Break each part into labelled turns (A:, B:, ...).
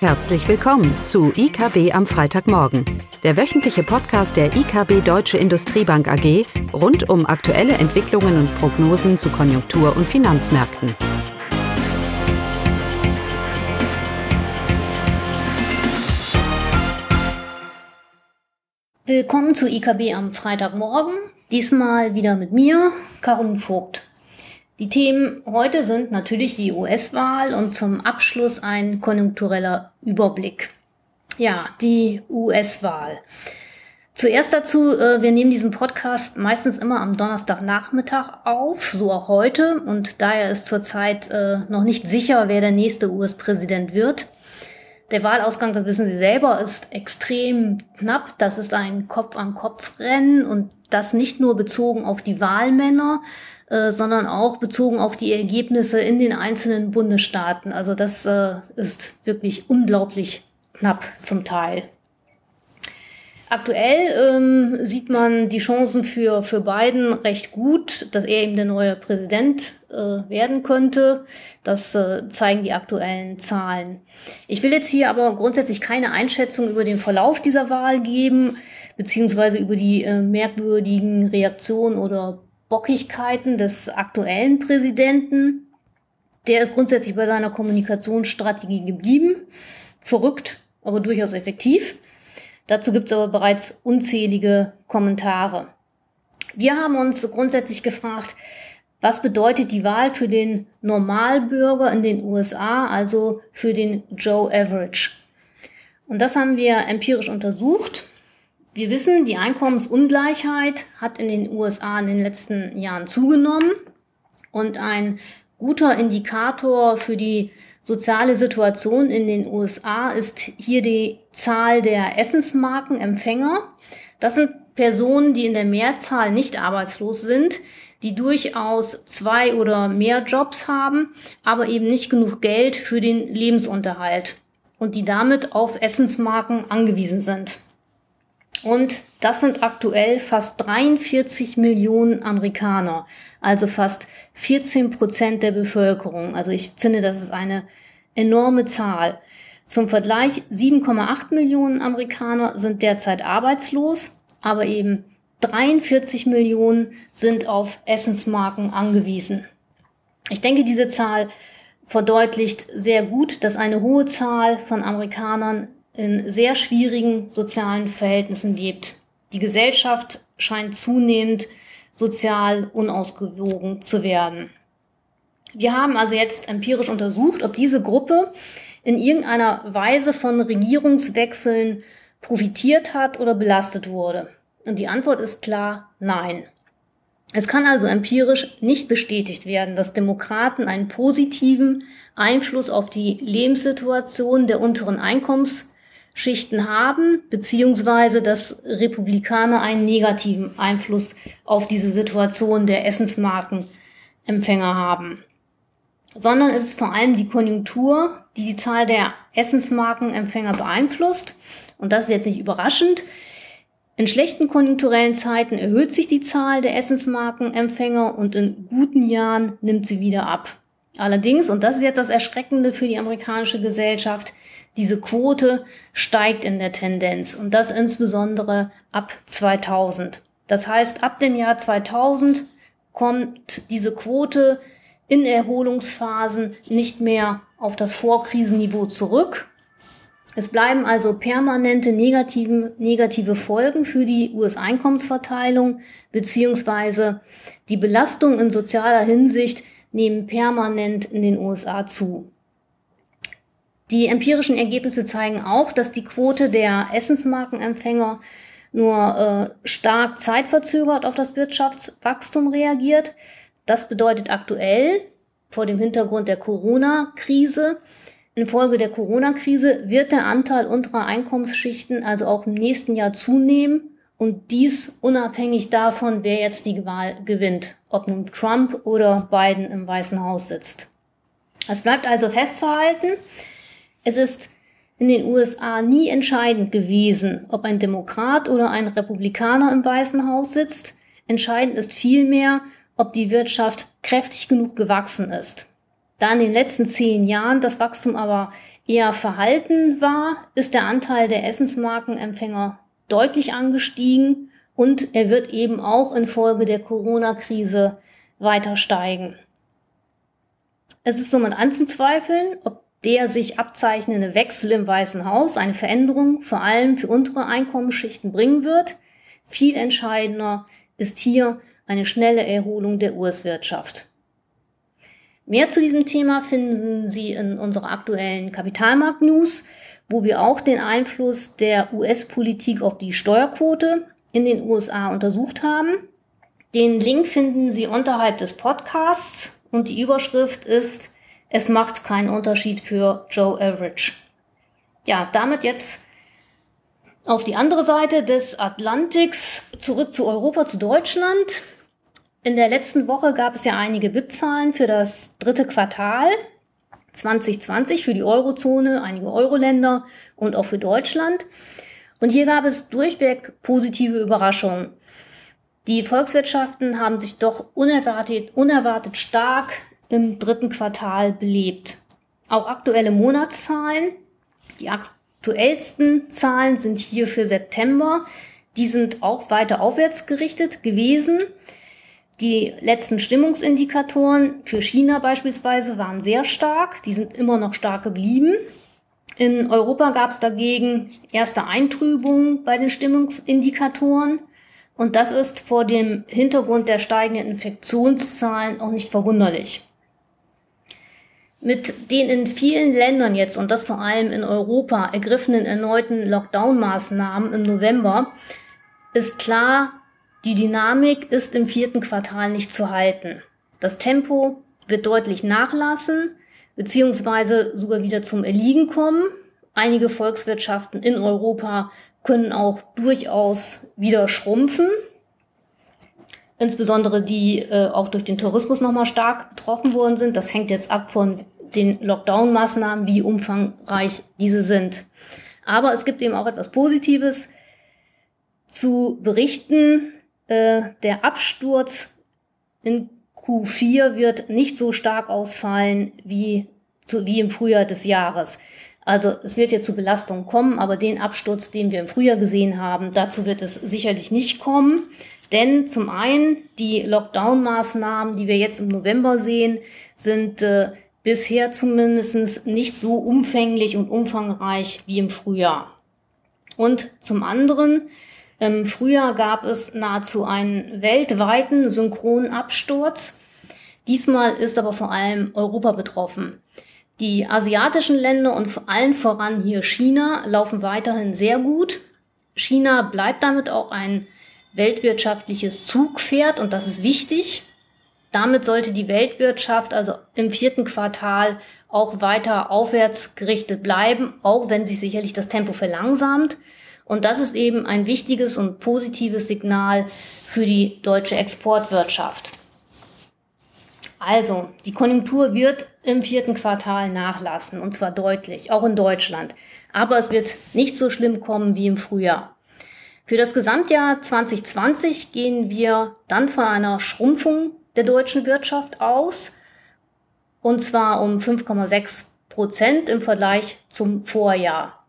A: Herzlich willkommen zu IKB am Freitagmorgen, der wöchentliche Podcast der IKB Deutsche Industriebank AG rund um aktuelle Entwicklungen und Prognosen zu Konjunktur- und Finanzmärkten.
B: Willkommen zu IKB am Freitagmorgen. Diesmal wieder mit mir, Karin Vogt. Die Themen heute sind natürlich die US-Wahl und zum Abschluss ein konjunktureller Überblick. Ja, die US-Wahl. Zuerst dazu, äh, wir nehmen diesen Podcast meistens immer am Donnerstagnachmittag auf, so auch heute. Und daher ist zurzeit äh, noch nicht sicher, wer der nächste US-Präsident wird. Der Wahlausgang, das wissen Sie selber, ist extrem knapp. Das ist ein Kopf-an-Kopf-Rennen und das nicht nur bezogen auf die Wahlmänner, äh, sondern auch bezogen auf die Ergebnisse in den einzelnen Bundesstaaten. Also das äh, ist wirklich unglaublich knapp zum Teil. Aktuell ähm, sieht man die Chancen für, für Biden recht gut, dass er eben der neue Präsident äh, werden könnte. Das äh, zeigen die aktuellen Zahlen. Ich will jetzt hier aber grundsätzlich keine Einschätzung über den Verlauf dieser Wahl geben, beziehungsweise über die äh, merkwürdigen Reaktionen oder Bockigkeiten des aktuellen Präsidenten. Der ist grundsätzlich bei seiner Kommunikationsstrategie geblieben. Verrückt, aber durchaus effektiv. Dazu gibt es aber bereits unzählige Kommentare. Wir haben uns grundsätzlich gefragt, was bedeutet die Wahl für den Normalbürger in den USA, also für den Joe Average? Und das haben wir empirisch untersucht wir wissen, die Einkommensungleichheit hat in den USA in den letzten Jahren zugenommen und ein guter Indikator für die soziale Situation in den USA ist hier die Zahl der Essensmarkenempfänger. Das sind Personen, die in der Mehrzahl nicht arbeitslos sind, die durchaus zwei oder mehr Jobs haben, aber eben nicht genug Geld für den Lebensunterhalt und die damit auf Essensmarken angewiesen sind. Und das sind aktuell fast 43 Millionen Amerikaner, also fast 14 Prozent der Bevölkerung. Also ich finde, das ist eine enorme Zahl. Zum Vergleich, 7,8 Millionen Amerikaner sind derzeit arbeitslos, aber eben 43 Millionen sind auf Essensmarken angewiesen. Ich denke, diese Zahl verdeutlicht sehr gut, dass eine hohe Zahl von Amerikanern in sehr schwierigen sozialen Verhältnissen lebt. Die Gesellschaft scheint zunehmend sozial unausgewogen zu werden. Wir haben also jetzt empirisch untersucht, ob diese Gruppe in irgendeiner Weise von Regierungswechseln profitiert hat oder belastet wurde. Und die Antwort ist klar nein. Es kann also empirisch nicht bestätigt werden, dass Demokraten einen positiven Einfluss auf die Lebenssituation der unteren Einkommens Schichten haben, beziehungsweise dass Republikaner einen negativen Einfluss auf diese Situation der Essensmarkenempfänger haben. Sondern es ist vor allem die Konjunktur, die die Zahl der Essensmarkenempfänger beeinflusst. Und das ist jetzt nicht überraschend. In schlechten konjunkturellen Zeiten erhöht sich die Zahl der Essensmarkenempfänger und in guten Jahren nimmt sie wieder ab. Allerdings, und das ist jetzt das Erschreckende für die amerikanische Gesellschaft, diese Quote steigt in der Tendenz und das insbesondere ab 2000. Das heißt, ab dem Jahr 2000 kommt diese Quote in Erholungsphasen nicht mehr auf das Vorkrisenniveau zurück. Es bleiben also permanente negativen, negative Folgen für die US-Einkommensverteilung beziehungsweise die Belastung in sozialer Hinsicht nehmen permanent in den USA zu. Die empirischen Ergebnisse zeigen auch, dass die Quote der Essensmarkenempfänger nur äh, stark zeitverzögert auf das Wirtschaftswachstum reagiert. Das bedeutet aktuell vor dem Hintergrund der Corona-Krise, infolge der Corona-Krise wird der Anteil unterer Einkommensschichten also auch im nächsten Jahr zunehmen und dies unabhängig davon, wer jetzt die Wahl gewinnt, ob nun Trump oder Biden im Weißen Haus sitzt. Es bleibt also festzuhalten, es ist in den USA nie entscheidend gewesen, ob ein Demokrat oder ein Republikaner im Weißen Haus sitzt. Entscheidend ist vielmehr, ob die Wirtschaft kräftig genug gewachsen ist. Da in den letzten zehn Jahren das Wachstum aber eher verhalten war, ist der Anteil der Essensmarkenempfänger deutlich angestiegen und er wird eben auch infolge der Corona-Krise weiter steigen. Es ist somit anzuzweifeln, ob der sich abzeichnende Wechsel im Weißen Haus eine Veränderung vor allem für untere Einkommensschichten bringen wird. Viel entscheidender ist hier eine schnelle Erholung der US-Wirtschaft. Mehr zu diesem Thema finden Sie in unserer aktuellen Kapitalmarkt-News, wo wir auch den Einfluss der US-Politik auf die Steuerquote in den USA untersucht haben. Den Link finden Sie unterhalb des Podcasts und die Überschrift ist Es macht keinen Unterschied für Joe Average. Ja, damit jetzt auf die andere Seite des Atlantiks zurück zu Europa, zu Deutschland. In der letzten Woche gab es ja einige BIP-Zahlen für das dritte Quartal 2020 für die Eurozone, einige Euro-Länder und auch für Deutschland. Und hier gab es durchweg positive Überraschungen. Die Volkswirtschaften haben sich doch unerwartet, unerwartet stark im dritten Quartal belebt. Auch aktuelle Monatszahlen, die aktuellsten Zahlen sind hier für September. Die sind auch weiter aufwärts gerichtet gewesen. Die letzten Stimmungsindikatoren für China beispielsweise waren sehr stark, die sind immer noch stark geblieben. In Europa gab es dagegen erste Eintrübungen bei den Stimmungsindikatoren und das ist vor dem Hintergrund der steigenden Infektionszahlen auch nicht verwunderlich. Mit den in vielen Ländern jetzt und das vor allem in Europa ergriffenen erneuten Lockdown-Maßnahmen im November ist klar, die Dynamik ist im vierten Quartal nicht zu halten. Das Tempo wird deutlich nachlassen beziehungsweise sogar wieder zum Erliegen kommen. Einige Volkswirtschaften in Europa können auch durchaus wieder schrumpfen. Insbesondere die äh, auch durch den Tourismus nochmal stark betroffen worden sind. Das hängt jetzt ab von den Lockdown-Maßnahmen, wie umfangreich diese sind. Aber es gibt eben auch etwas Positives zu berichten. Äh, der Absturz in Q4 wird nicht so stark ausfallen wie, zu, wie im Frühjahr des Jahres. Also es wird jetzt zu Belastungen kommen, aber den Absturz, den wir im Frühjahr gesehen haben, dazu wird es sicherlich nicht kommen. Denn zum einen die Lockdown-Maßnahmen, die wir jetzt im November sehen, sind äh, bisher zumindest nicht so umfänglich und umfangreich wie im Frühjahr. Und zum anderen im Frühjahr gab es nahezu einen weltweiten synchronen Absturz. Diesmal ist aber vor allem Europa betroffen. Die asiatischen Länder und vor allen voran hier China laufen weiterhin sehr gut. China bleibt damit auch ein weltwirtschaftliches Zugpferd und das ist wichtig. Damit sollte die Weltwirtschaft also im vierten Quartal auch weiter aufwärts gerichtet bleiben, auch wenn sich sicherlich das Tempo verlangsamt. Und das ist eben ein wichtiges und positives Signal für die deutsche Exportwirtschaft. Also, die Konjunktur wird im vierten Quartal nachlassen, und zwar deutlich, auch in Deutschland. Aber es wird nicht so schlimm kommen wie im Frühjahr. Für das Gesamtjahr 2020 gehen wir dann von einer Schrumpfung der deutschen Wirtschaft aus, und zwar um 5,6 Prozent im Vergleich zum Vorjahr.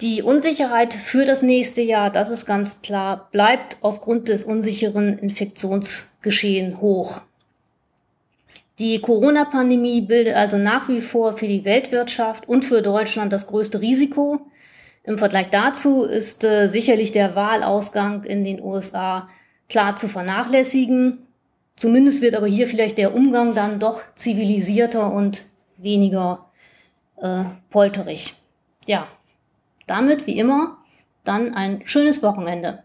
B: Die Unsicherheit für das nächste Jahr, das ist ganz klar, bleibt aufgrund des unsicheren Infektionsgeschehen hoch. Die Corona-Pandemie bildet also nach wie vor für die Weltwirtschaft und für Deutschland das größte Risiko. Im Vergleich dazu ist äh, sicherlich der Wahlausgang in den USA klar zu vernachlässigen. Zumindest wird aber hier vielleicht der Umgang dann doch zivilisierter und weniger äh, polterig. Ja, damit, wie immer, dann ein schönes Wochenende.